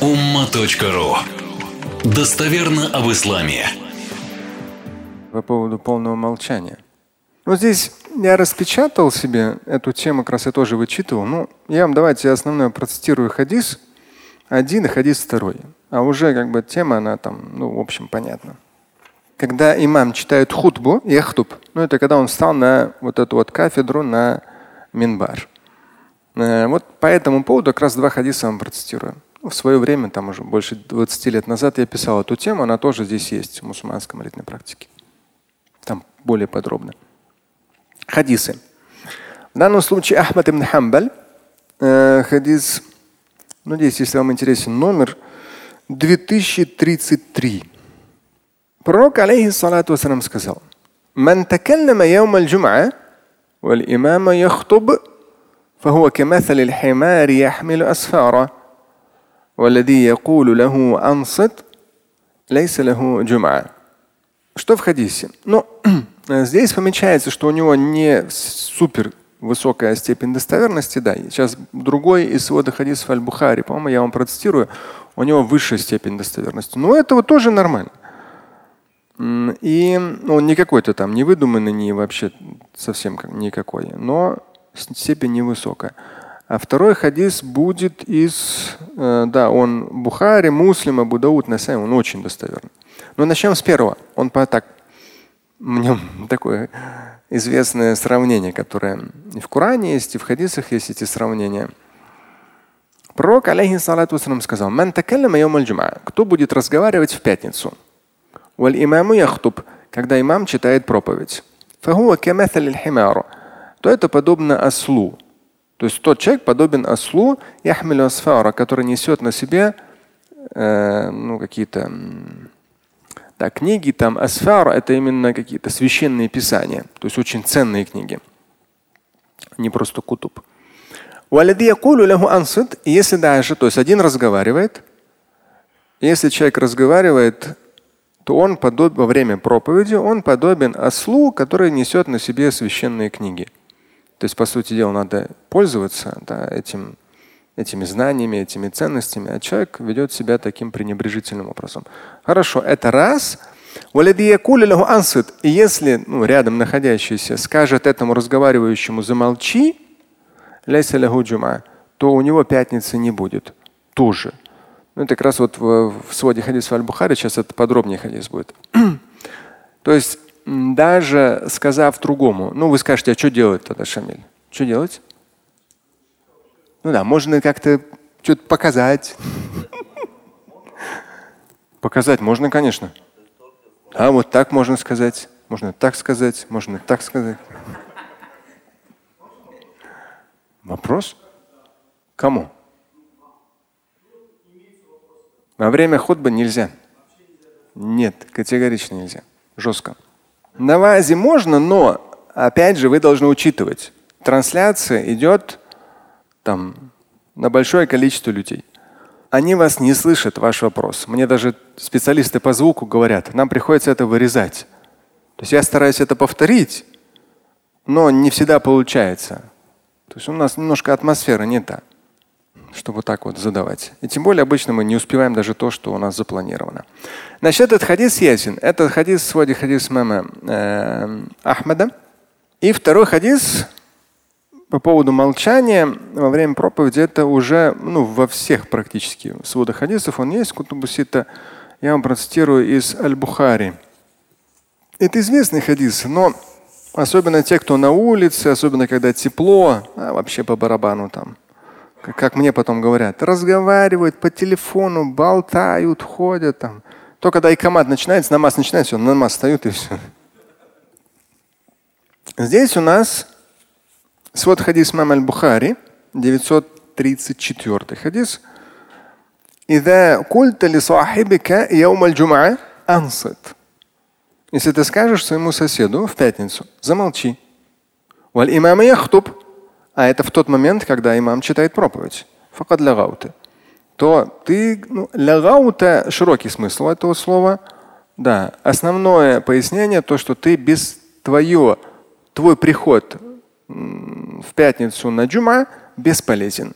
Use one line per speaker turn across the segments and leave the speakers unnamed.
umma.ru Достоверно об исламе.
По поводу полного молчания. Вот здесь я распечатал себе эту тему, как раз я тоже вычитывал. Ну, я вам давайте основное процитирую хадис один и хадис второй. А уже как бы тема, она там, ну, в общем, понятна. Когда имам читает хутбу, яхтуб, ну это когда он встал на вот эту вот кафедру, на минбар. Э, вот по этому поводу как раз два хадиса вам процитирую в свое время, там уже больше 20 лет назад, я писал эту тему, она тоже здесь есть в мусульманской ритме практике. Там более подробно. Хадисы. В данном случае Ахмад ибн Хамбаль, э, хадис, ну здесь, если вам интересен номер, 2033. Пророк, алейхиссалату вассалам, сказал, «Ман такаллама яум аль-джума'а, валь имама яхтуб, фахуа камасали аль-химари яхмилю асфара». والذي يقول له أنصت ليس له جمعة. Что в хадисе? Ну, здесь помечается, что у него не супер высокая степень достоверности, да. Сейчас другой из свода хадисов Аль-Бухари, по-моему, я вам процитирую, у него высшая степень достоверности. Но этого тоже нормально. И ну, он не какой-то там не выдуманный, не вообще совсем никакой, но степень невысокая. А второй хадис будет из, э, да, он Бухари, Муслим, Абу Дауд, Насай, он очень достоверный. Но начнем с первого. Он по так, в нем такое известное сравнение, которое и в Коране есть, и в хадисах есть эти сравнения. Пророк, алейхиссалату сказал, кто будет разговаривать в пятницу? когда имам читает проповедь. то это подобно ослу. То есть тот человек подобен ослу, который несет на себе э, ну, какие-то да, книги, там асфар это именно какие-то священные писания, то есть очень ценные книги, не просто кутуб. Если даже, то есть один разговаривает, если человек разговаривает то он подоб... во время проповеди он подобен ослу, который несет на себе священные книги. То есть, по сути дела, надо пользоваться да, этим, этими знаниями, этими ценностями, а человек ведет себя таким пренебрежительным образом. Хорошо, это раз. И если ну, рядом находящийся скажет этому разговаривающему замолчи, то у него пятницы не будет. Тоже. Ну, это как раз вот в, в своде хадис Аль-Бухари, сейчас это подробнее хадис будет. То есть даже сказав другому, ну вы скажете, а что делать тогда, Шамиль? Что делать? Ну да, можно как-то что-то показать. Показать можно, конечно. А вот так можно сказать, можно так сказать, можно так сказать. Вопрос? Кому? Во время худбы нельзя. Нет, категорично нельзя. Жестко. На вазе можно, но опять же вы должны учитывать. Трансляция идет там на большое количество людей. Они вас не слышат, ваш вопрос. Мне даже специалисты по звуку говорят, нам приходится это вырезать. То есть я стараюсь это повторить, но не всегда получается. То есть у нас немножко атмосфера не та чтобы так вот задавать. И тем более обычно мы не успеваем даже то, что у нас запланировано. Значит, этот хадис ясен. Это хадис своди хадис мама э, Ахмада. И второй хадис по поводу молчания во время проповеди, это уже ну, во всех практически сводах хадисов он есть. Кутубусита я вам процитирую из Аль-Бухари. Это известный хадис, но особенно те, кто на улице, особенно когда тепло, а вообще по барабану там как мне потом говорят, разговаривают по телефону, болтают, ходят там. Только когда икомат начинается, намаз начинается, все, намаз встают и все. Здесь у нас свод хадис мам аль-Бухари, 934 хадис. إذا قلت لصاحبك يوم الجمعة أنصت. Если ты скажешь своему соседу в пятницу, замолчи. والإمام يخطب а это в тот момент, когда имам читает проповедь. Факад лягауты. То ты, ну, лягаута широкий смысл этого слова. Да, основное пояснение то, что ты без твое, твой приход в пятницу на джума бесполезен.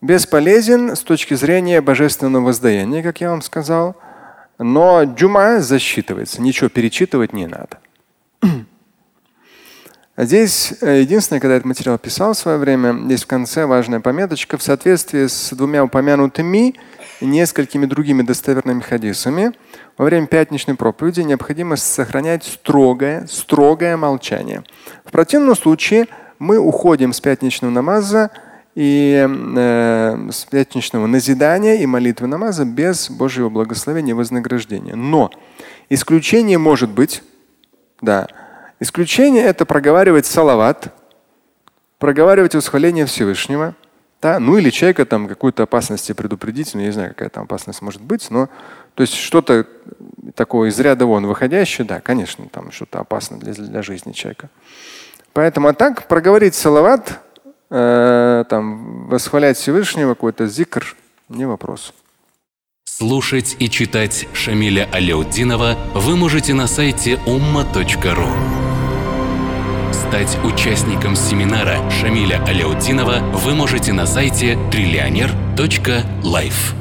бесполезен с точки зрения божественного воздаяния, как я вам сказал. Но джума засчитывается, ничего перечитывать не надо. А здесь э, единственное, когда этот материал писал в свое время, здесь в конце важная пометочка в соответствии с двумя упомянутыми и несколькими другими достоверными хадисами. Во время пятничной проповеди необходимо сохранять строгое, строгое молчание. В противном случае мы уходим с пятничного намаза и э, с пятничного назидания и молитвы намаза без Божьего благословения и вознаграждения. Но исключение может быть, да, Исключение это проговаривать салават, проговаривать восхваление Всевышнего. Да? Ну или человека там какую-то опасности предупредить, ну, я не знаю, какая там опасность может быть, но то есть что-то такое из ряда вон выходящее, да, конечно, там что-то опасно для, для жизни человека. Поэтому а так проговорить салават, э, там, восхвалять Всевышнего, какой-то зикр, не вопрос.
Слушать и читать Шамиля Аляутдинова вы можете на сайте umma.ru. Стать участником семинара Шамиля Аляутдинова вы можете на сайте триллионер.life.